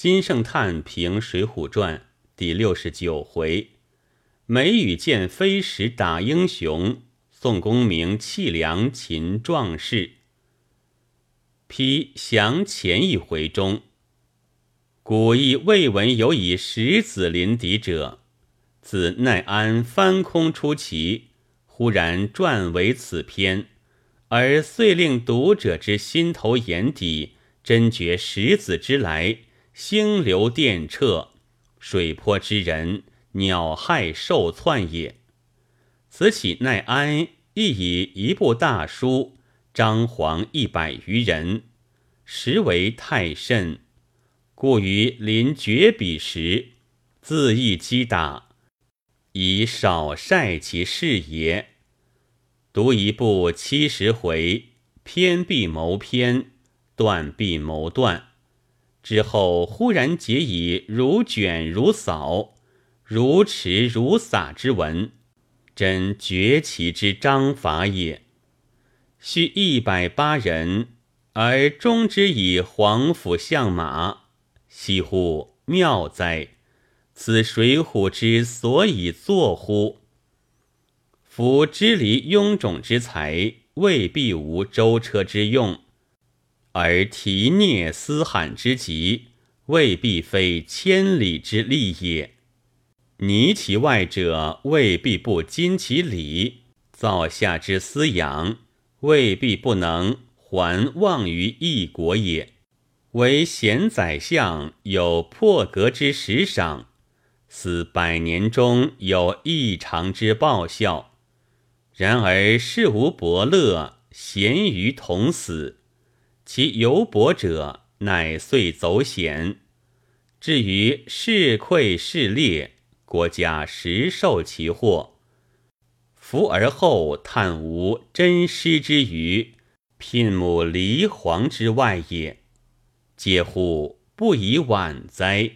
金圣叹评《水浒传》第六十九回：梅雨见飞石打英雄，宋公明弃粮擒壮士。批降前一回中，古亦未闻有以石子临敌者。自奈安翻空出奇，忽然撰为此篇，而遂令读者之心头眼底真觉石子之来。星流电掣，水泊之人，鸟害兽窜也。此起奈安亦以一部大书，张皇一百余人，实为太甚，故于临绝笔时，自意击打，以少晒其事也。读一部七十回，篇必谋篇，段必谋段。之后忽然结以如卷如扫、如持如洒之文，真绝奇之章法也。须一百八人，而终之以皇甫相马，惜乎妙哉！此水浒之所以作乎？夫支离臃肿之才，未必无舟车之用。而提聂嘶喊之极，未必非千里之利也。拟其外者，未必不矜其礼；造下之思养，未必不能还望于一国也。唯贤宰相有破格之时赏，似百年中有异常之报效。然而世无伯乐，咸于同死。其犹薄者，乃遂走险；至于是溃是裂，国家实受其祸。伏而后叹无真师之余，聘母离皇之外也。嗟乎不以晚哉！